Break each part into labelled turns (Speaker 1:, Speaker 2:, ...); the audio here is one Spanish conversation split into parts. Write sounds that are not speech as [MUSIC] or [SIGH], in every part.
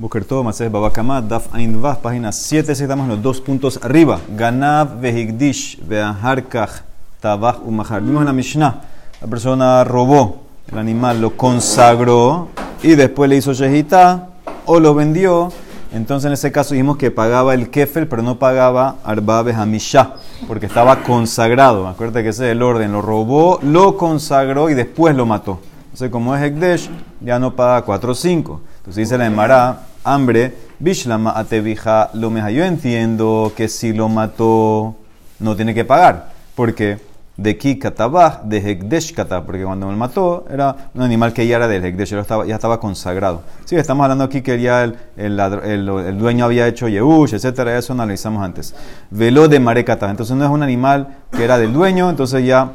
Speaker 1: Boker todo, Mases Babakama, Daf Ain Vav, página 7, estamos los dos puntos arriba. Ganav Vehigdish, Veaharkach, Tabach Umahar. Vimos en la Mishnah, la persona robó el animal, lo consagró y después le hizo shehita o lo vendió. Entonces en ese caso dijimos que pagaba el kefel, pero no pagaba Arba Hamishah, porque estaba consagrado. Acuérdate que ese es el orden, lo robó, lo consagró y después lo mató. Entonces como es Hekdesh, ya no paga 4 o 5. Entonces dice la Emara, hambre, Bishlama atevija lo meja. Yo entiendo que si lo mató, no tiene que pagar. porque De ki katabaj, de hekdesh katab, porque cuando lo mató era un animal que ya era del hekdesh, ya estaba, ya estaba consagrado. Sí, estamos hablando aquí que ya el, el, el, dueño había hecho yehush, etcétera, eso analizamos antes. Velo de marekata, entonces no es un animal que era del dueño, entonces ya,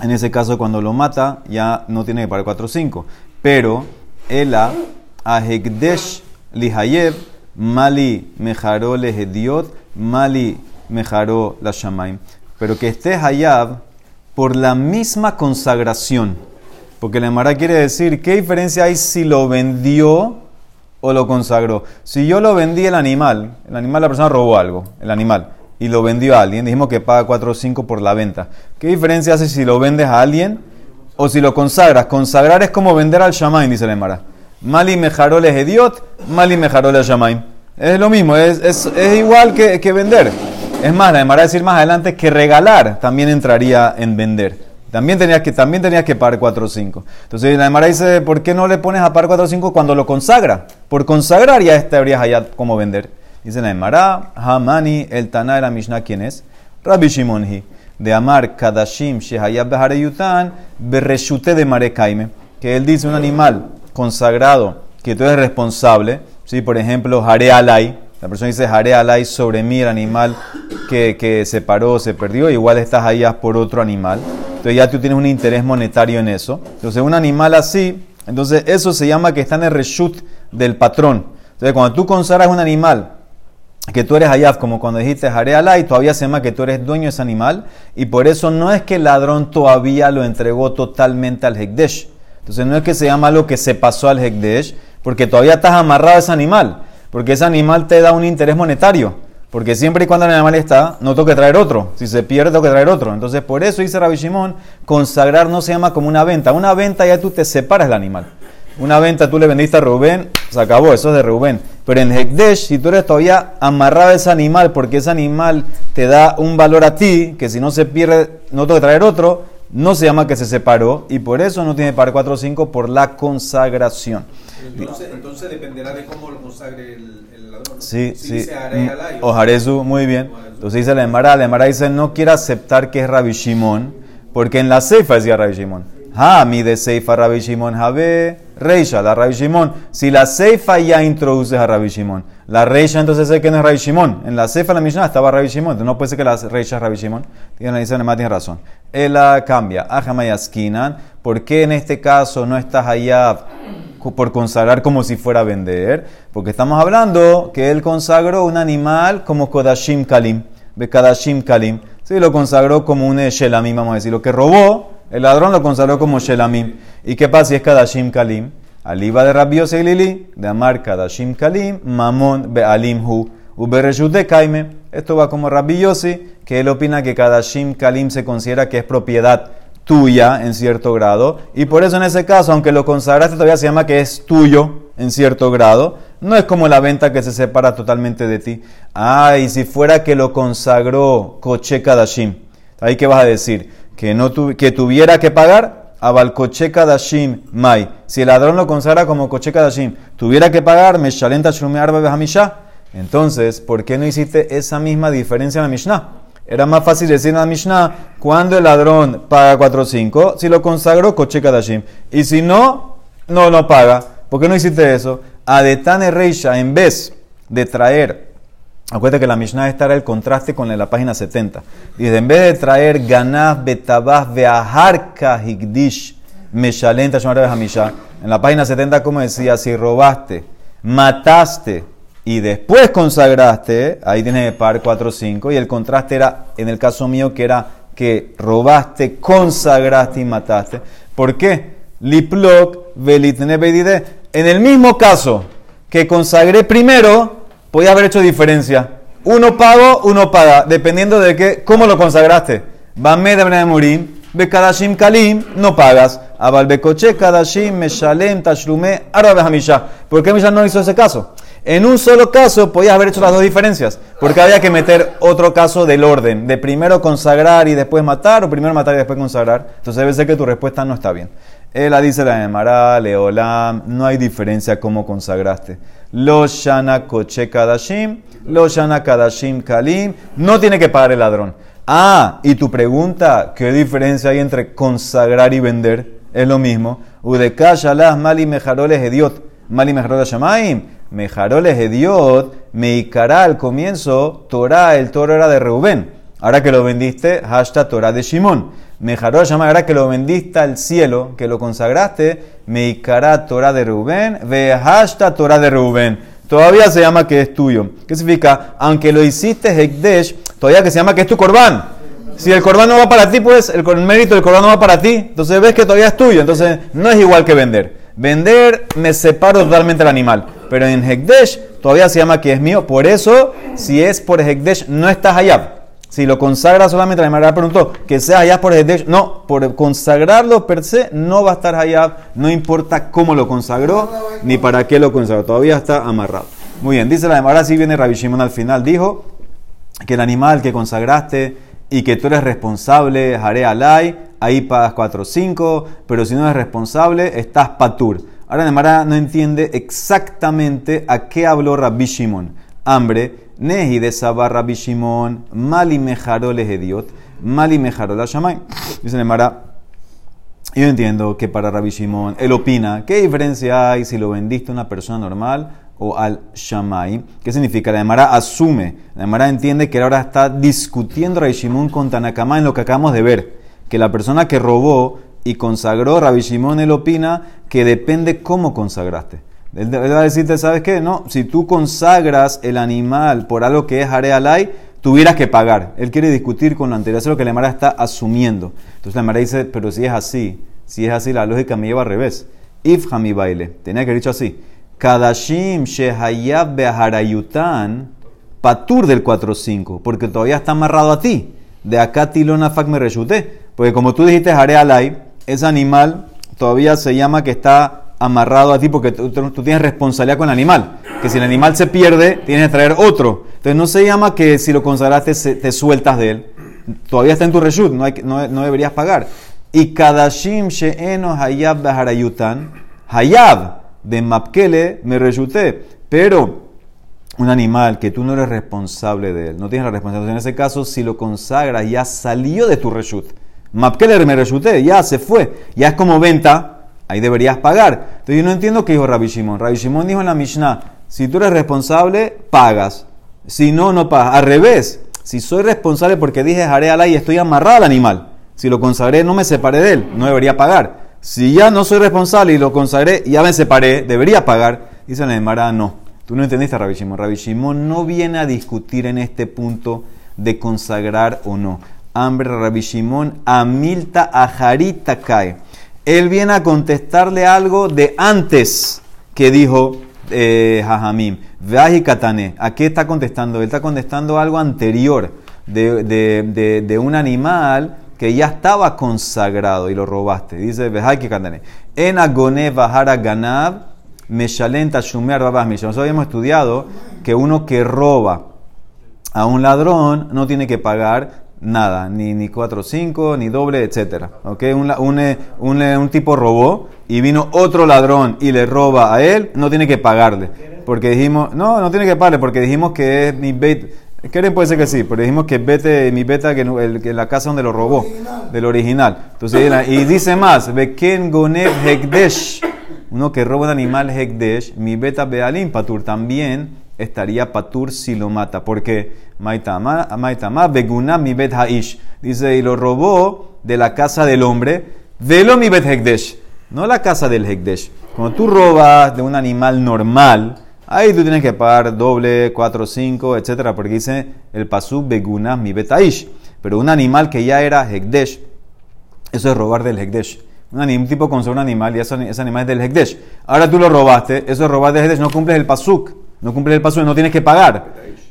Speaker 1: en ese caso, cuando lo mata, ya no tiene que pagar 4 o 5. Pero, ela, a hekdesh lihayev, mali mejaro lehediot, mali mejaro. Pero que esté hayab por la misma consagración. Porque la Emara quiere decir, ¿qué diferencia hay si lo vendió o lo consagró? Si yo lo vendí el animal, el animal la persona robó algo, el animal, y lo vendió a alguien, dijimos que paga 4 o 5 por la venta. ¿Qué diferencia hace si lo vendes a alguien o si lo consagras? Consagrar es como vender al shamaim, dice la Emara. Mali mejarole es idiot, mali mejarole shamaim. Es lo mismo, es, es, es igual que, que, vender. Es más, la a decir más adelante que regalar también entraría en vender. También tenías que, también tenías que pagar 4 o 5. Entonces la Emara dice, ¿por qué no le pones a par 4 o 5 cuando lo consagra? Por consagrar ya estarías allá como vender. Dice la Emara, Hamani, el Tana de la Mishnah, ¿quién es? Rabbi Shimonhi. De Amar Kadashim Shehayab Behareyutan Bereshute de Marekaime. Que él dice un animal consagrado que tú eres responsable. ¿sí? Por ejemplo, jare alay. La persona dice jare alay sobre mí, el animal que, que se paró, se perdió. Igual estás allá por otro animal. Entonces ya tú tienes un interés monetario en eso. Entonces un animal así, entonces eso se llama que está en el reshut del patrón. Entonces cuando tú consagras un animal que tú eres allá, como cuando dijiste jare alay, todavía se llama que tú eres dueño de ese animal. Y por eso no es que el ladrón todavía lo entregó totalmente al Hekdesh entonces no es que se llama lo que se pasó al Hekdesh, porque todavía estás amarrado a ese animal, porque ese animal te da un interés monetario. Porque siempre y cuando el animal está, no tengo que traer otro. Si se pierde, tengo que traer otro. Entonces, por eso dice Rabbi Shimon, consagrar no se llama como una venta. Una venta ya tú te separas del animal. Una venta tú le vendiste a Rubén, se acabó, eso es de Rubén. Pero en Hekdesh, si tú eres todavía amarrado a ese animal, porque ese animal te da un valor a ti, que si no se pierde, no tengo que traer otro, no se llama que se separó y por eso no tiene par 4 o 5 por la consagración.
Speaker 2: Entonces, dependerá de cómo lo consagre el, ladrón.
Speaker 1: Sí, sí. o Jarezu, muy bien. Entonces dice la Emara, la Emara dice no quiere aceptar que es Rabbi Shimon, porque en la Seifa decía Rabbi Shimon. Ha, mi de Seifa Rabbi Shimon, Jabe, Reisha, la Rabbi Shimon. Si la Seifa ya introduce a Rabbi Shimon, la Reisha entonces sé que no es Rabbi Shimon. En la Seifa la Mishnah estaba Rabbi Shimon, entonces no puede ser que la Reisha es Rabbi Shimon. Tiene, dice, tiene razón. Él cambia. Ajamayaskinan. ¿Por qué en este caso no estás allá por consagrar como si fuera a vender? Porque estamos hablando que él consagró un animal como Kodashim Kalim. Bekadashim Kalim. Sí, lo consagró como un Shelamim, vamos a decir. Lo que robó, el ladrón lo consagró como Shelamim. ¿Y qué pasa si es Kadashim Kalim? Aliba de Rabbi Lili, de Amar Kadashim Kalim, Mamon Bealim Hu, de Kaime. Esto va como Rabbi Yossi, que él opina que Kadashim Kalim se considera que es propiedad tuya en cierto grado, y por eso en ese caso, aunque lo consagraste, todavía se llama que es tuyo en cierto grado. No es como la venta que se separa totalmente de ti. Ah, y si fuera que lo consagró Koche Kadashim, ¿ahí qué vas a decir? Que, no que tuviera que pagar Abalcoche Kadashim Mai. Si el ladrón lo consagra como Koche Kadashim, tuviera que pagar Meshalenta Shlume Arba Behamisha. Entonces, ¿por qué no hiciste esa misma diferencia en la Mishnah? Era más fácil decir en la Mishnah, cuando el ladrón paga 4 o 5, si lo consagró, coche kadashim. Y si no, no lo paga. ¿Por qué no hiciste eso? A Detane Reisha, en vez de traer, acuérdate que la Mishnah estará el contraste con la página 70. Dice, en vez de traer ganaz betabaz beaharka higdish meshalenta en la página 70, como decía, si robaste, mataste, y después consagraste, ahí tienes el par 4 5, y el contraste era, en el caso mío, que era que robaste, consagraste y mataste. ¿Por qué? Liplok velitne En el mismo caso que consagré primero, podía haber hecho diferencia. Uno pago, uno paga, dependiendo de qué, cómo lo consagraste. Bame de Murim, Kalim, no pagas. Abal Kadashim Meshalem Tashlume Arabe Hamisha. ¿Por qué Misha no hizo ese caso? En un solo caso podías haber hecho las dos diferencias, porque había que meter otro caso del orden, de primero consagrar y después matar, o primero matar y después consagrar. Entonces debe ser que tu respuesta no está bien. Él dice la Emara, Leolam, no hay diferencia cómo consagraste. Lo Shana Koche Kadashim, Lo Shana Kadashim Kalim, no tiene que pagar el ladrón. Ah, y tu pregunta, ¿qué diferencia hay entre consagrar y vender? Es lo mismo. Udeka Shalah Mali Mejaroles Ediot, Mali Mejaroles Shamaim. Mejaroles Ediot, Meikará al comienzo, Torah, el toro era de Reubén. Ahora que lo vendiste, hashtag Torah de Shimón. Mejaroles llama ahora que lo vendiste al cielo, que lo consagraste, Meikará Torah de Reubén, ve hashtag Torah de Reubén. Todavía se llama que es tuyo. ¿Qué significa? Aunque lo hiciste Hekdesh, todavía que se llama que es tu corbán. Si el corbán no va para ti, pues el, mérito del corbán no va para ti. Entonces ves que todavía es tuyo. Entonces no es igual que vender. Vender me separo totalmente del animal. Pero en Hekdesh todavía se llama que es mío. Por eso, si es por Hekdesh, no estás allá. Si lo consagra solamente, la animal preguntó que sea allá por Hekdesh. No, por consagrarlo per se no va a estar allá. No importa cómo lo consagró ni para qué lo consagró. Todavía está amarrado. Muy bien, dice la Ahora sí viene Rabbi Shimon al final. Dijo que el animal que consagraste y que tú eres responsable, haré alay, ahí pagas 4 o 5, pero si no eres responsable, estás patur. Ahora Nemara no entiende exactamente a qué habló Rabbi Shimon. Hambre, nehi de sabar Rabbi Shimon, mali mejaroles ediot, mali la shamay. Dice Nemara, yo entiendo que para Rabbi Shimon, él opina, ¿qué diferencia hay si lo vendiste a una persona normal o al Shamay. ¿Qué significa? La Emara asume, la Emara entiende que ahora está discutiendo Rabbi Shimon con Tanakama en lo que acabamos de ver, que la persona que robó y consagró, Rabbi Shimon él opina que depende cómo consagraste. Él va a decirte, ¿sabes qué? No, si tú consagras el animal por algo que es Arealai, tuvieras que pagar. Él quiere discutir con lo anterior, eso es lo que la Emara está asumiendo. Entonces la Emara dice, pero si es así, si es así, la lógica me lleva al revés. If mi baile, tenía que haber dicho así. Kadashim Shehayab Beharayutan, Patur del 4.5, porque todavía está amarrado a ti. De acá Tilona me reshuté. Porque como tú dijiste Hare Alay, ese animal todavía se llama que está amarrado a ti porque tú, tienes responsabilidad con el animal. Que si el animal se pierde, tienes que traer otro. Entonces no se llama que si lo consagraste te sueltas de él. Todavía está en tu reshut, no, no, deberías pagar. Y Kadashim She'eno Hayab Beharayutan, Hayab de Mapkele me resulté. Pero un animal que tú no eres responsable de él, no tienes la responsabilidad. En ese caso, si lo consagras, ya salió de tu reshut. Mapkele me resulté, ya se fue. Ya es como venta, ahí deberías pagar. Entonces yo no entiendo qué dijo Rabbi Shimon. Rabbi dijo en la Mishnah, si tú eres responsable, pagas. Si no, no pagas. Al revés, si soy responsable porque dije haré ala y estoy amarrado al animal. Si lo consagré, no me separé de él, no debería pagar. Si ya no soy responsable y lo consagré y ya me separé, debería pagar. Dice la Emara, no. Tú no entendiste a Rabbi Shimon. Rabbi no viene a discutir en este punto de consagrar o no. Hambre Rabbi Shimon, Amilta Ajarita cae. Él viene a contestarle algo de antes que dijo eh, Jajamim. Veaji Katane. ¿A qué está contestando? Él está contestando algo anterior de, de, de un animal que ya estaba consagrado y lo robaste. Dice, que En agone bajara ganab, meshalenta shumer babas Nosotros habíamos estudiado que uno que roba a un ladrón no tiene que pagar nada, ni, ni 4 5, ni doble, etc. ¿Okay? Un, un, un, un, tipo robó y vino otro ladrón y le roba a él, no tiene que pagarle. Porque dijimos, no, no tiene que pagarle, porque dijimos que es mi bait Quieren puede ser que sí, pero dijimos que vete, mi beta, que, el, la casa donde lo robó, del original. Entonces, y dice más, Beken Gonev Hekdesh, uno que roba un animal Hekdesh, mi beta Bealim Patur, también estaría Patur si lo mata. Porque Maitama, Beguna mi bet Haish. Dice, y lo robó de la casa del hombre, velo mi bet Hekdesh, no la casa del Hekdesh. Cuando tú robas de un animal normal, Ahí tú tienes que pagar doble, cuatro, cinco, etcétera, porque dice el pasú beguna mi betaish. Pero un animal que ya era hekdesh, eso es robar del hekdesh. Un, tipo consagró un animal y ese animal es del Hekdesh. Ahora tú lo robaste, eso es robar del Hekdesh, no cumples el pasuk. No cumples el pasuk, no tienes que pagar.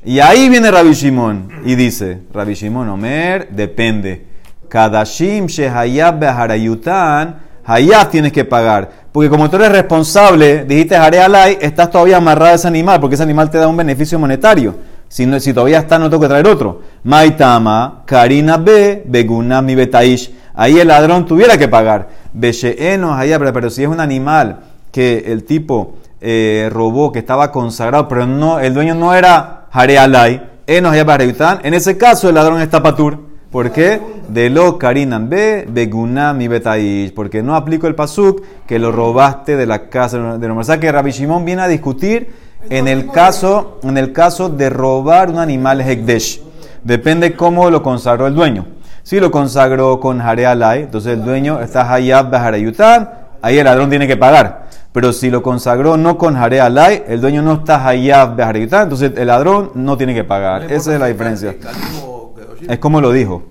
Speaker 1: Y ahí viene Rabbi Shimon y dice, Rabbi Shimon Omer, depende. Kadashim shehayab beharayutan, hayab tienes que pagar. Porque como tú eres responsable, dijiste haré alay, estás todavía amarrado a ese animal, porque ese animal te da un beneficio monetario. Si, no- si todavía está, no tengo que traer otro. Maitama, Karina B, Begunami Betaish. Ahí el ladrón tuviera que pagar. Besheeno hayab, pero si es un animal que el tipo eh, robó, que estaba consagrado, pero no, el dueño no era Harayutan, en ese caso el ladrón está patur. ¿Por qué? De lo Karinan B, Begunami Betaish. Porque no aplico el pasuk que lo robaste de la casa de los O sea que Rabbi Shimon viene a discutir en el caso, en el caso de robar un animal Hekdesh. Depende cómo lo consagró el dueño. Si lo consagró con Hare Alay, entonces el dueño está Hayab Beharayutan, ahí el ladrón tiene que pagar. Pero si lo consagró no con Hare Alay, el dueño no está Hayab Beharayutan, entonces el ladrón no tiene que pagar. Esa es la diferencia. Es como lo dijo.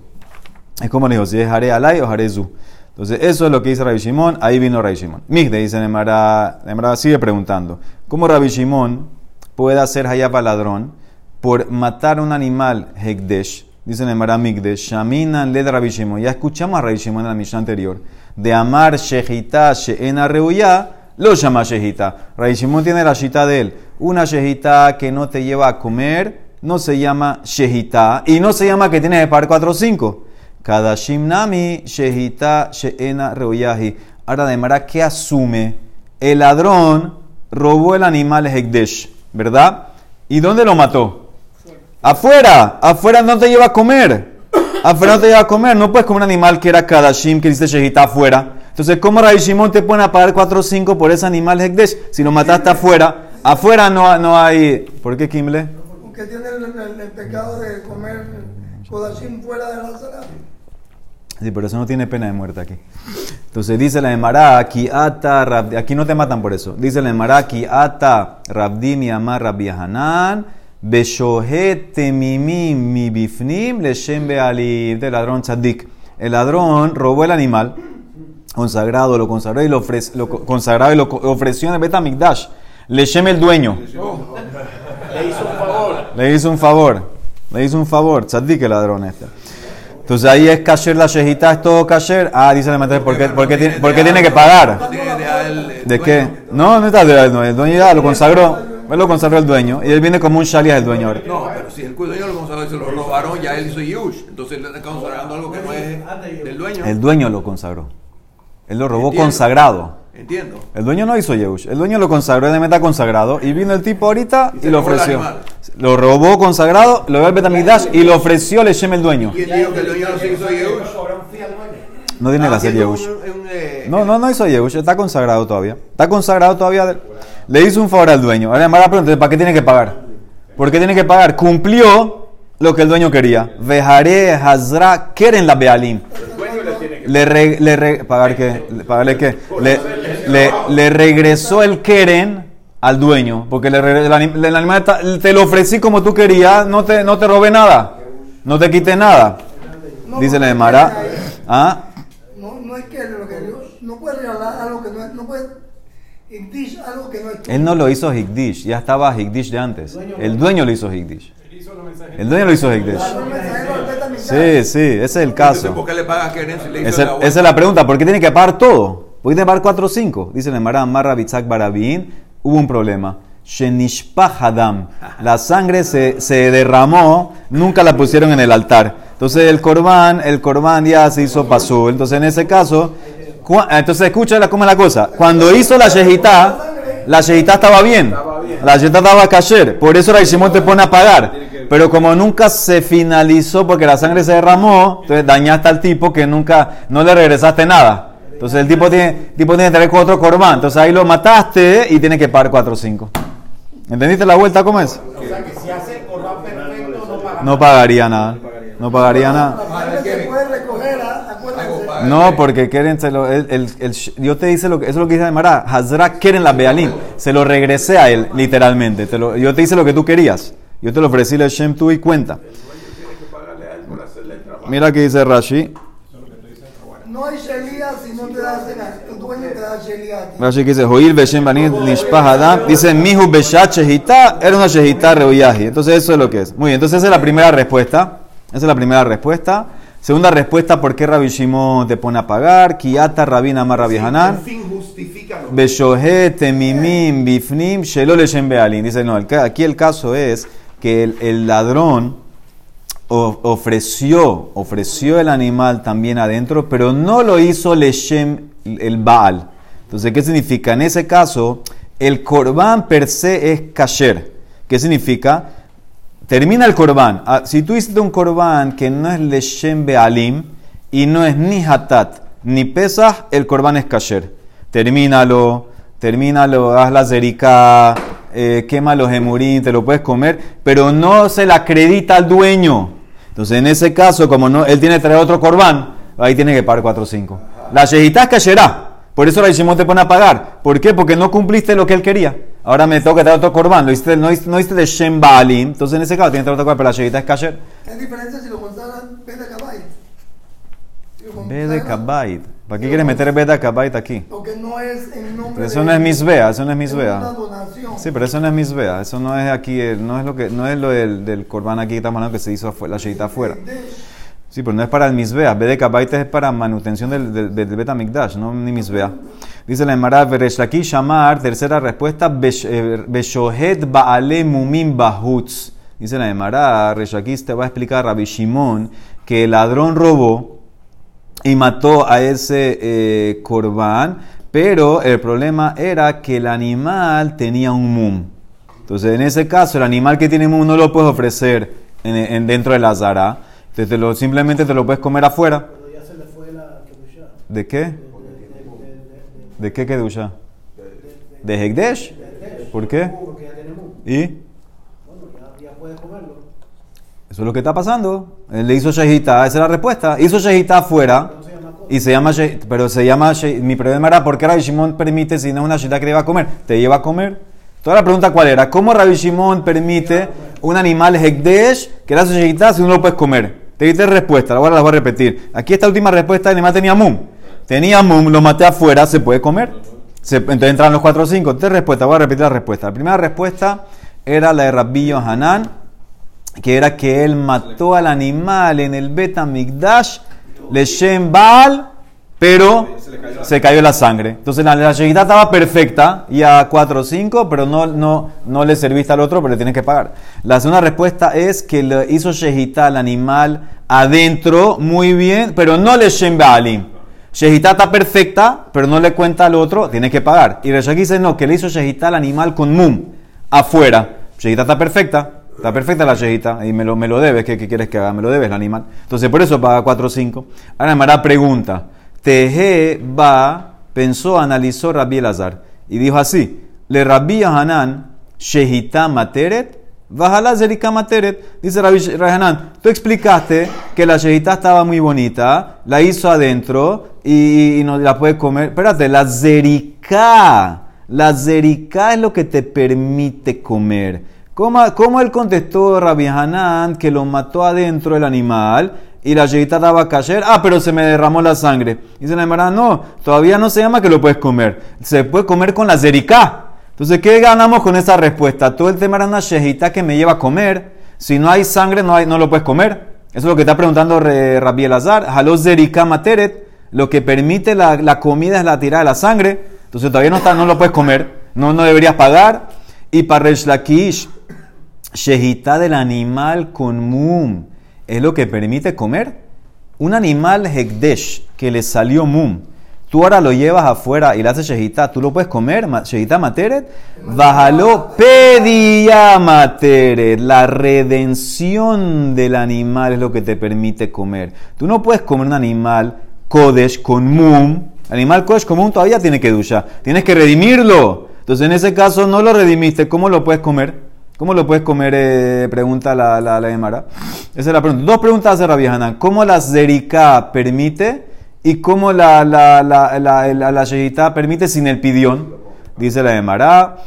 Speaker 1: Es como lo dijo, si es Hare Alay o Hare Zu. Entonces, eso es lo que dice Rabbi Shimon. Ahí vino Rabbi Shimon. Migde dice Nemara, Nemara sigue preguntando: ¿Cómo Rabbi Shimon puede hacer hayab al ladrón por matar un animal Hekdesh? Dice Nemara Migde, Shaminan le de Rabbi Shimon. Ya escuchamos a Rabbi Shimon en la misión anterior. De amar Shehita Sheena Reuya, lo llama Shehita. Rabbi Shimon tiene la shita de él. Una Shehita que no te lleva a comer no se llama Shehita y no se llama que tienes que pagar 4 o 5. Cada Shimnami Shehita Sheena Reuyahi. Ahora de Mara, ¿qué asume? El ladrón robó el animal Hekdesh, ¿verdad? ¿Y dónde lo mató? Afuera, afuera no te lleva a comer. Afuera no te lleva a comer. No puedes comer un animal que era Kadashim, que dice Shehita afuera. Entonces, ¿cómo Rabbi Shimon te a pagar 4 o 5 por ese animal Hekdesh? Si lo mataste afuera, afuera no, no hay. ¿Por qué, Kimble?
Speaker 3: Porque tiene el, el- el pecado de comer codachín fuera de la sala.
Speaker 1: Sí, pero eso no tiene pena de muerte aquí. Entonces dice la Emara, aquí ata, Rabdi- aquí no te matan por eso. Dice la Emara, aquí ata, Rabdi mi amar Rabbi Hanan, temimim mi bifnim leshem bealim, del ladrón tzadik. El ladrón robó el animal consagrado, lo consagró y lo, ofrece, lo co- consagrado y lo ofreció en el Betamikdash. Leshem el dueño.
Speaker 4: Le hizo un favor.
Speaker 1: Le hizo un favor. Le hizo un favor. Tzadik el ladrón este. Entonces ahí es kasher la shejita, es todo kasher. Ah, dice la maestra, ¿por qué, por qué tiene, por qué tiene que pagar? ¿De qué? No, no está de no, el dueño ya lo consagró. Él lo consagró el dueño. Y él viene como un shaliah del dueño ahora.
Speaker 4: No, pero si el dueño lo consagró y se lo robaron, ya él hizo Yush. Entonces él está consagrando algo que no es del dueño.
Speaker 1: El dueño lo consagró. Él lo robó
Speaker 4: Entiendo.
Speaker 1: consagrado.
Speaker 4: Entiendo.
Speaker 1: El dueño no hizo Yehush. El dueño lo consagró en el meta consagrado. Y vino el tipo ahorita
Speaker 4: Y
Speaker 1: lo ofreció. Lo robó consagrado, lo dio al Betamigdash y lo ofreció le el dueño.
Speaker 4: ¿Quién dijo que el dueño no se hizo Yush?
Speaker 1: No tiene que
Speaker 4: Ah,
Speaker 1: hacer
Speaker 4: haciendo
Speaker 1: Yehush.
Speaker 4: eh,
Speaker 1: No, no, no hizo Yehush, está consagrado todavía. Está consagrado todavía. Le hizo un favor al dueño. Ahora Mara pregunta, ¿para qué tiene que pagar? ¿Por qué tiene que pagar? Cumplió lo que el dueño quería. Vejaré Hazra Keren la Bealim. Le, re- le re- ¿Pagar qué? Le- ¿Pagarle qué? Le, le, le regresó el Keren al dueño. Porque le, el, anim- el animal está- te lo ofrecí como tú querías, no te, no te robé nada. No te quité nada. Dice la
Speaker 3: porque
Speaker 1: de Mara.
Speaker 3: ahí-
Speaker 1: ¿Ah?
Speaker 3: No, no es que lo que Dios no puede regalar algo que no es, no puede indicar algo que no es tuyo.
Speaker 1: Él no lo hizo Higdish, ya estaba Higdish de antes. El dueño lo hizo Higdish. El dueño lo hizo Higdish. Sí, sí, ese es el
Speaker 4: entonces, ¿Por
Speaker 1: caso.
Speaker 4: qué le pagas a Keren si le hizo
Speaker 1: Esa,
Speaker 4: la
Speaker 1: esa es la pregunta, ¿por qué tiene que pagar todo? ¿Por qué tiene que pagar 4 o 5? Dice el Emara Marra Bitzak Barabin, hubo un problema. Shenishpah Hadam. [LAUGHS] La sangre se, se derramó, nunca la pusieron en el altar. Entonces el corbán, el corbán ya se hizo pasú. Entonces en ese caso, cua- entonces escucha la- cómo es la cosa. Cuando hizo la shejitá, la shejitá estaba bien. La shejitá estaba kasher. Por eso la Shimon te pone a pagar. Pero como nunca se finalizó porque la sangre se derramó, entonces dañaste al tipo que nunca, no le regresaste nada. Entonces el tipo tiene, el tipo tiene que tener cuatro corbán. Entonces ahí lo mataste y tiene que pagar cuatro o cinco. ¿Entendiste la vuelta cómo es?
Speaker 5: O sea que si hace el corbán perfecto, no paga.
Speaker 1: No pagaría nada. No pagaría nada.
Speaker 3: ¿ah?
Speaker 1: No, porque quieren, se lo, el, el, el- yo te dice lo que, eso es lo que dice Mara, Hazra quieren la Bealim, se lo regresé a él, literalmente, te lo- yo te hice lo que tú querías, yo te lo ofrecí el Shem tú y cuenta. Mira que dice Rashi,
Speaker 3: No hay Shelia si no te da cena, el dueño te da sheliati.
Speaker 1: Rashi que dice, Joil Beshem Banit Nishpah Adam, dice, Mihu Beshat Shehita, era una Shehita Reuyahi. Entonces eso es lo que es. Muy bien, entonces esa es la primera respuesta. Esa es la primera respuesta. Segunda respuesta, ¿por qué Rabbi Shimon te pone a pagar? Kiata Rabin Amar Rabbi Hanan. Beshohe Temimim Bifnim Shelo Leshem Bealin. Dice, no, aquí el caso es que el, el ladrón ofreció, ofreció el animal también adentro, pero no lo hizo Leshem el Baal. Entonces, ¿qué significa? En ese caso, el corbán per se es kasher. ¿Qué significa? Termina el corbán. Ah, Si tú hiciste un corbán que no es Leshem Bealim y no es ni Hatat ni Pesach, el corbán es kasher. Termínalo, termínalo, haz la zerika, eh, quema los emurín, te lo puedes comer, pero no se la acredita al dueño. Entonces, en ese caso, como no, él tiene que traer otro corbán, ahí tiene que pagar 4 o 5. La shejitá es kasherá. Por eso la Shimon te pone a pagar. ¿Por qué? Porque no cumpliste lo que él quería. Ahora me tengo que traer otro corbán. Lo hiciste, no, hiciste, no hiciste de Shem Baalim. Entonces, en ese caso, tiene que traer otro corbán, pero la shejitá es kasher.
Speaker 3: Es diferencia si lo Beda Kabay. Si lo
Speaker 1: Bede
Speaker 3: consagran-
Speaker 1: Kabait. ¿Para qué quieres meter Bede Kabait aquí?
Speaker 3: Porque no es en nombre
Speaker 1: Pero eso no es misbea, eso no es misbea. Sí, pero eso no es misbea, eso no es aquí, el- no es lo que, no es lo del, del corbán aquí, hablando que se hizo la shejitá afuera. Sí, pero no es para el misbea, Bede Kabait es para manutención del, del, del Betamikdash, no ni misbea. Dice la Emara, Vereshlaki Shamar, tercera respuesta, eh, Beshohet Baale Mumim Bahutz. Dice la Emara, Reshlaki te va a explicar Rabbi Shimon que el ladrón robó y mató a ese eh, corbán, pero el problema era que el animal tenía un mum. Entonces, en ese caso, el animal que tiene mum no lo puedes ofrecer en, en- dentro de la zara. Entonces, te lo- simplemente te lo puedes comer afuera.
Speaker 5: Pero ya se le fue la.
Speaker 1: ¿De qué? ¿De qué kedusha? ¿De Hegdesh? ¿Por qué?
Speaker 5: Porque ya tenemos.
Speaker 1: ¿Y?
Speaker 5: Bueno, ya, ya puede comerlo.
Speaker 1: Eso es lo que está pasando. Él le hizo shehita, esa es la respuesta. Hizo shehita afuera y se llama pero se llama mi problema era por qué Rabbi Shimon permite si no es una shehita que le va a comer, te lleva a comer. Toda la pregunta cuál era, ¿cómo Rabbi Shimon permite un animal hekdesh que era su shehita si no lo puedes comer? Te diste respuesta, ahora la voy a repetir. Aquí esta última respuesta, el animal tenía mum. Tenía mum, lo maté afuera, se puede comer. Se- entonces entran los 4 o 5. Tres respuestas, voy a repetir la respuesta. La primera respuesta era la de Rabbi Hanan, que era que él mató al animal en el Betamigdash, Leshem Baal, pero se cayó la sangre. Entonces la, la estaba perfecta, ya 4 o 5, pero no, no, no le serviste al otro, pero le tienes que pagar. La segunda respuesta es que le hizo shehita al animal adentro, muy bien, pero no Leshem Baalim. Shehita está perfecta, pero no le cuenta al otro, tiene que pagar. Y Reshaki dice, no, que le hizo Shehita al animal con mum, afuera. Shehita está perfecta, está perfecta la Shehita, y me lo, me lo debes, ¿qué, qué quieres que haga? Me lo debes el animal. Entonces, por eso paga 4 o 5. Ahora Mara pregunta, Teje va, pensó, analizó Rabbi Elazar, y dijo así, le Rabbi Hanan, Shehita Materet, Bajala Zerika Materet, dice Rabbi Hanan, tú explicaste que la shehita estaba muy bonita, la hizo adentro y, y no la puedes comer. Espérate, la zerika, la zerika es lo que te permite comer. ¿Cómo, cómo él contestó Rabbi Hanan que lo mató adentro el animal y la shehita estaba kasher? Ah, pero se me derramó la sangre. Dice la hermana, no, todavía no se llama que lo puedes comer. Se puede comer con la zerika. Entonces, ¿qué ganamos con esa respuesta? Todo el tema era una shejita que me lleva a comer. Si no hay sangre, no, lo puedes comer. Eso es lo que está preguntando Re- Rabbi Elazar. Halos zerika materet. Lo que permite la, la comida es la tirada de la sangre. Entonces, todavía no, está, no lo puedes comer. No, no deberías pagar. Y para Resh Lakish, shejita del animal con mum. ¿Es lo que permite comer? Un animal hekdesh que le salió mum. Tú ahora lo llevas afuera y le haces shejita, ¿tú lo puedes comer? Shejita materet. Bájalo, pedía materet. La redención del animal es lo que te permite comer. Tú no puedes comer un animal kodesh con mum. Animal kodesh con mum todavía tiene que ducha. Tienes que redimirlo. Entonces en ese caso no lo redimiste. ¿Cómo lo puedes comer? ¿Cómo lo puedes comer? Eh, pregunta la, la, la Emara. Esa es la pregunta. Dos preguntas hace Rabbi Hanan. ¿Cómo la zerika permite y cómo la, la, la, la, la, permite sin el pidión? Dice la Emara.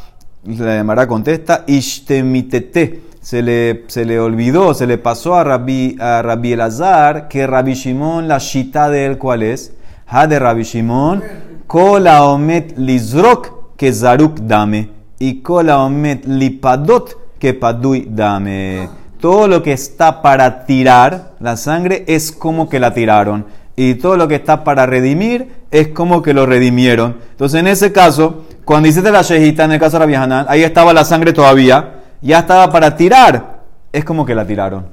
Speaker 1: La Emara contesta, Ishtemitete. Se le, se le olvidó, se le pasó a Rabbi, a Rabbi Elazar que Rabbi Shimon, la shita de él, ¿cuál es? Ha de Rabbi Shimon, kola omet lizrok que zaruk dame. Y kola omet lipadot que padui dame. Todo lo que está para tirar la sangre es como que la tiraron. Y todo lo que está para redimir es como que lo redimieron. Entonces, en ese caso, cuando hiciste la shejita, en el caso de Rabbi Hanan, ahí estaba la sangre todavía, ya estaba para tirar, es como que la tiraron.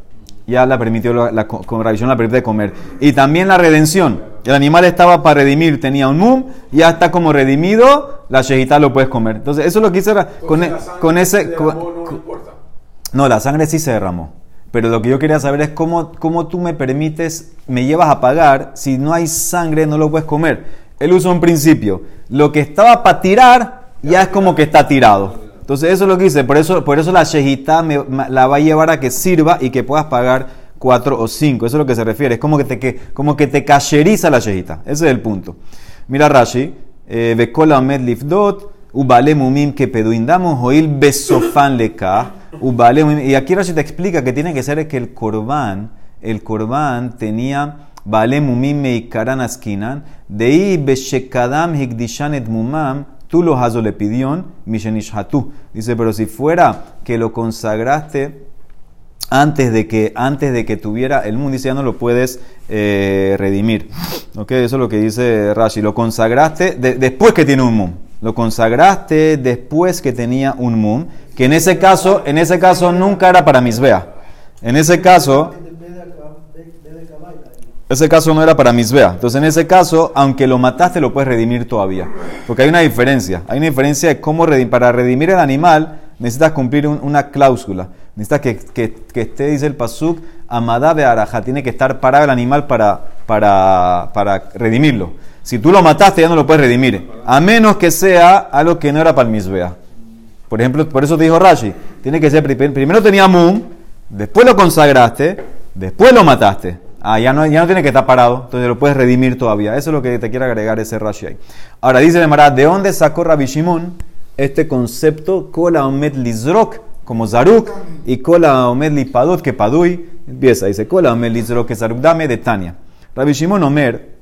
Speaker 1: Ya la permitió, la, la, Shimon la permite comer. Y también la redención. El animal estaba para redimir, tenía un mum, ya está como redimido, la shejita lo puedes comer. Entonces, eso es lo que hice con, e- con ese. con-
Speaker 4: no,
Speaker 1: la sangre sí se derramó. Pero lo que yo quería saber es cómo, cómo tú me permites, me llevas a pagar, si no hay sangre no lo puedes comer. Él usa un principio. Lo que estaba para tirar ya es como que está tirado. Entonces eso es lo que dice. Por eso, por eso la shejita me- la va a llevar a que sirva y que puedas pagar cuatro o cinco. Eso es lo que se refiere. Es como que te, que, como que te cacheriza la shejita. Ese es el punto. Mira Rashi. eh, Vekola lifdot. Ubale mumim que peduindamos oil besofan leka. Ubale mumim. Y aquí Rashi te explica que tiene que ser que el corbán, el corbán tenía Bale mumim meikaran askinan. Dei beshekadam higdishan et mumam. Tú lo hazo le pidión, mishenishatu. Dice, pero si fuera que lo consagraste antes de que, antes de que tuviera el mundo, dice, ya no lo puedes eh, redimir. ¿Ok? Eso es lo que dice Rashi. Lo consagraste de- después que tiene un mum. Lo consagraste después que tenía un mum, que en ese caso, en ese caso nunca era para misbea. En ese caso, ese caso no era para misbea. Entonces, en ese caso, aunque lo mataste, lo puedes redimir todavía. Porque hay una diferencia. Hay una diferencia de cómo. Para redimir el animal, necesitas cumplir un- una cláusula. Necesitas que, que, que esté, dice el Pasuk, Amadá de Araja. Tiene que estar parado el animal para, para, para redimirlo. Si tú lo mataste, ya no lo puedes redimir. A menos que sea algo que no era para el misbea. Por ejemplo, por eso te dijo Rashi, tiene que ser, pri- primero tenía Mum, después lo consagraste, después lo mataste. Ah, ya no, ya no tiene que estar parado, entonces lo puedes redimir todavía. Eso es lo que te quiere agregar ese Rashi ahí. Ahora dice Demara, ¿de dónde sacó Rabbi Shimon este concepto? Kola omed lizrok, como Zaruk y Kola Omed Lipadot que Padui, empieza, dice Kola Omed Lizro que Zaruk dame de Tania. Rabbi Shimon Omer,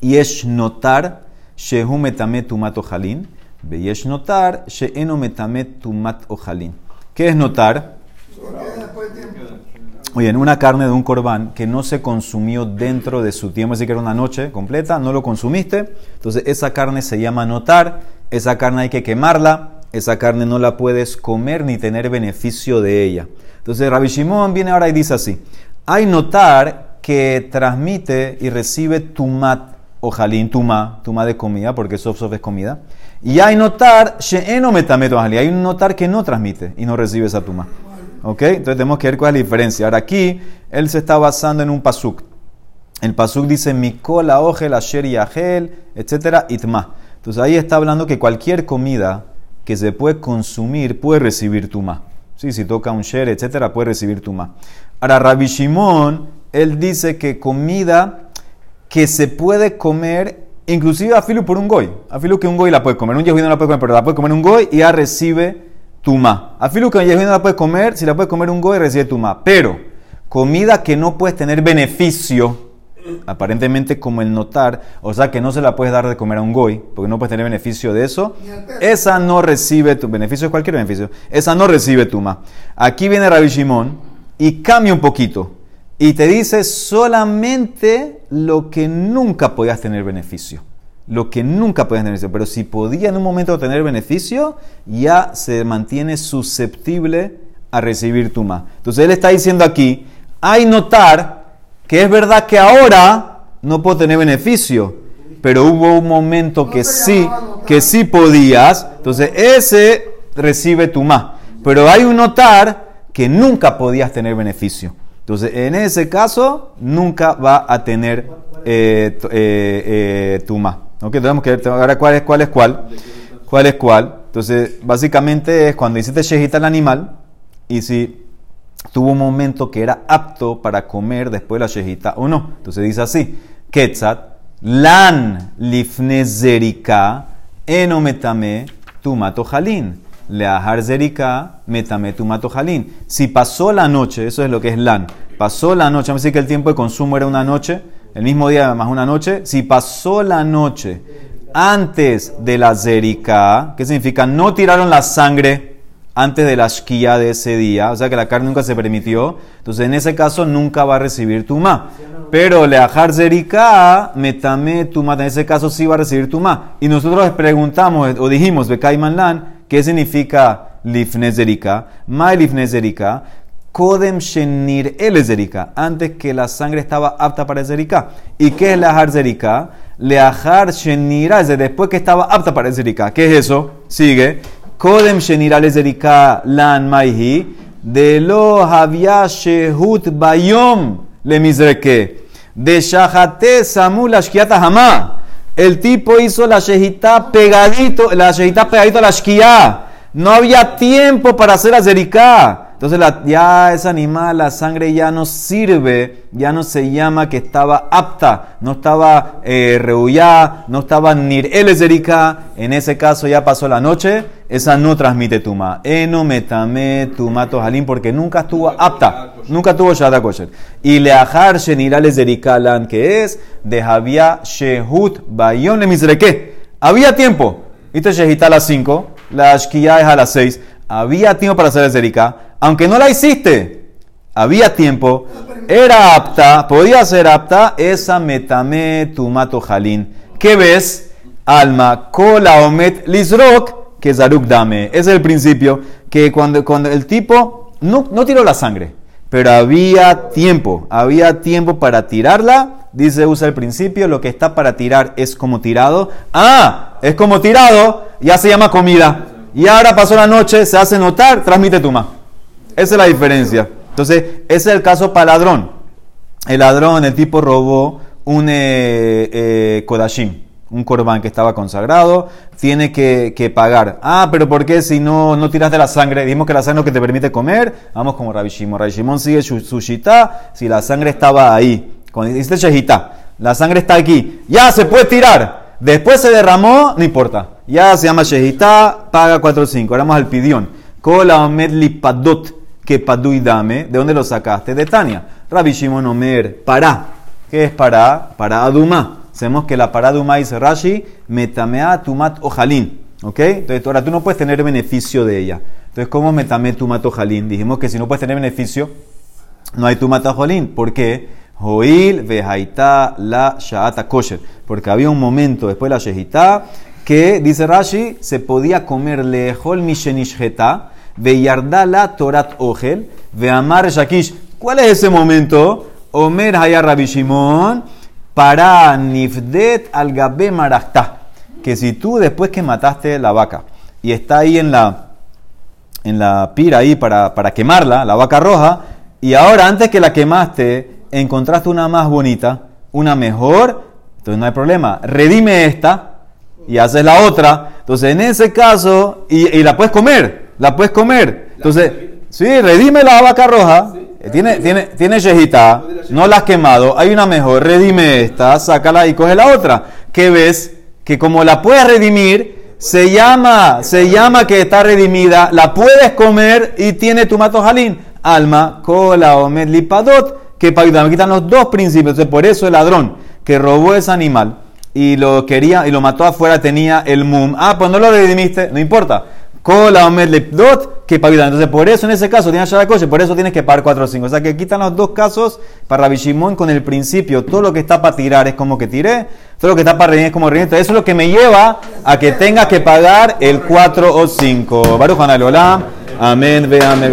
Speaker 1: Yesh notar shehu metame tumat ojalin, yesh notar sheeno metame tumat ojalin. ¿Qué es notar? Oye, en una carne de un corbán que no se consumió dentro de su tiempo, así que era una noche completa, no lo consumiste, entonces esa carne se llama notar, esa carne hay que quemarla, esa carne no la puedes comer ni tener beneficio de ella. Entonces Rabbi Shimon viene ahora y dice así, hay notar que transmite y recibe tumat, ojalín, tuma, tuma de comida, porque sof sof es comida, y hay notar, hay un notar que no transmite y no recibe esa tuma. ¿Ok? Entonces tenemos que ver cuál es la diferencia. Ahora aquí, él se está basando en un pasuk. El pasuk dice, Mikola ojel, asher yahel, etcétera, itma. Entonces ahí está hablando que cualquier comida que se puede consumir puede recibir tuma. Sí, si toca un sher, etcétera, puede recibir tuma. Ahora, Rabbi Shimon, él dice que comida que se puede comer, inclusive a filo por un goy. A filo que un goy la puede comer. Un yehudí no la puede comer, pero la puede comer un goy y ya recibe tuma. A filo que un yehudí no la puede comer, si la puede comer un goy, recibe tuma. Pero comida que no puedes tener beneficio, aparentemente como el notar, o sea que no se la puedes dar de comer a un goy, porque no puedes tener beneficio de eso, esa no recibe tu beneficio, es cualquier beneficio, esa no recibe tuma. Aquí viene Rabbi Shimon y cambia un poquito y te dice solamente lo que nunca podías tener beneficio. Lo que nunca podías tener beneficio. Pero si podía en un momento tener beneficio, ya se mantiene susceptible a recibir tuma. Entonces él está diciendo aquí, hay notar que es verdad que ahora no puedo tener beneficio, pero hubo un momento que sí, que sí podías, entonces ese recibe tuma. Pero hay un notar que nunca podías tener beneficio. Entonces, en ese caso, nunca va a tener eh, eh, eh, tuma. ¿Ok? Tenemos que ver ahora cuál es cuál es cuál. ¿Cuál es cuál? Entonces, básicamente es cuando hiciste shejita al animal y si tuvo un momento que era apto para comer después de la shejita o no. Entonces dice así, Ketzat, lan lifne zerika, eno metame tumato jalín. Leajar zerika, metame tumato jalín. Si pasó la noche, eso es lo que es lan, pasó la noche, vamos a decir que el tiempo de consumo era una noche, el mismo día más una noche, si pasó la noche antes de la zerika, ¿qué significa? No tiraron la sangre antes de la shkia de ese día, o sea que la carne nunca se permitió, entonces en ese caso nunca va a recibir tuma. Pero leajar zerika, metame tuma, en ese caso sí va a recibir tuma. Y nosotros les preguntamos, o dijimos, Bekaiman Lan, ¿qué significa lifne zerika? Ma lifne zerika, Kodem Shenir el Zerika, antes que la sangre estaba apta para Zerika. ¿Y qué es Leajar Zerika? Leajar de después que estaba apta para Zerika. ¿Qué es eso? Sigue. Kodem Shenira el Zerika lan maihi, de lo había Shehut Bayom le Mizreke, de Shahate Samul Ashkiata Hamá. El tipo hizo la shejita pegadito, la shejita pegadito a la shkia. No había tiempo para hacer la zerika. Entonces la- ya ese animal, la sangre ya no sirve, ya no se llama que estaba apta, no estaba eh, rehuyá, no estaba nir. En ese caso ya pasó la noche, esa no transmite tuma. Eno metame tumato jalín porque nunca estuvo apta, nunca tuvo shada kosher. Y leajar shenirale zerikalan que es de Javia shehut bayon le. Había tiempo. Viste shehita a las 5, la shkia es a las 6. Había tiempo para hacer el zerika. Aunque no la hiciste, había tiempo, era apta, podía ser apta, esa metame tumato jalín. ¿Qué ves? Alma, kola omet lisrok, que zaruk dame. Es el principio, que cuando, cuando el tipo no, no tiró la sangre, pero había tiempo, había tiempo para tirarla. Dice, usa el principio, lo que está para tirar es como tirado. Ah, es como tirado, ya se llama comida. Y ahora pasó la noche, se hace notar, transmite tuma. Esa es la diferencia. Entonces, ese es el caso para ladrón. El ladrón, el tipo robó un eh, eh, kodashim, un corbán que estaba consagrado, tiene que, pagar. Ah, pero ¿por qué si no, no tiras de la sangre? Dijimos que la sangre es lo que te permite comer. Vamos como Rabbi Shimon. Sigue su, su shita, si la sangre estaba ahí. Cuando dice shejita, la sangre está aquí. Ya se puede tirar. Después se derramó, no importa. Ya se llama shejita, paga 4 o 5. Ahora vamos al pidión. Kola omed que padu y dame. ¿De dónde lo sacaste? De Tania. Rabbi Shimon Omer, para. ¿Qué es para? Para aduma. Sabemos que la para aduma dice Rashi, metamea tumat ojalín. ¿Ok? Entonces ahora tú no puedes tener beneficio de ella. Entonces, ¿cómo metame tumat ojalín? Dijimos que si no puedes tener beneficio, no hay tumat ojalín. ¿Por qué? Joil vejaita la shaata kosher. Porque había un momento después de la shehita que, dice Rashi, se podía comer lejol mishenishjeta, veyarda la torat ogel, veamar shakish. ¿Cuál es ese momento? Omer haya Rabbi Shimon para nifdet al gabe marachta. Que si tú después que mataste la vaca y está ahí en la, en la pira ahí para, para quemarla, la vaca roja, y ahora antes que la quemaste encontraste una más bonita, una mejor, entonces no hay problema. Redime esta y haces la otra. Entonces en ese caso, y la puedes comer, la puedes comer. Entonces, sí, redime la vaca roja. eh, Tiene, tiene, tiene shejita, no la has quemado, hay una mejor, redime esta, sácala y coge la otra. ¿Qué ves? Que como la puedes redimir, se llama, se llama que está redimida, la puedes comer y tiene tu mato jalín. Alma, cola, omed, lipadot, que para me quitan los dos principios. Entonces, por eso el ladrón que robó ese animal y lo quería y lo mató afuera tenía el mum. Ah, pues no lo redimiste, no importa. Cola, omed, que para Entonces, por eso en ese caso tienes coche, por eso tienes que pagar 4 o 5. O sea, que quitan los dos casos para Rabbi Shimon con el principio. Todo lo que está para tirar es como que tiré, todo lo que está para redimir es como. Entonces, Eso es lo que me lleva a que tengas que pagar el 4 o 5. Baruch Hanalolam. Amén, ve amén.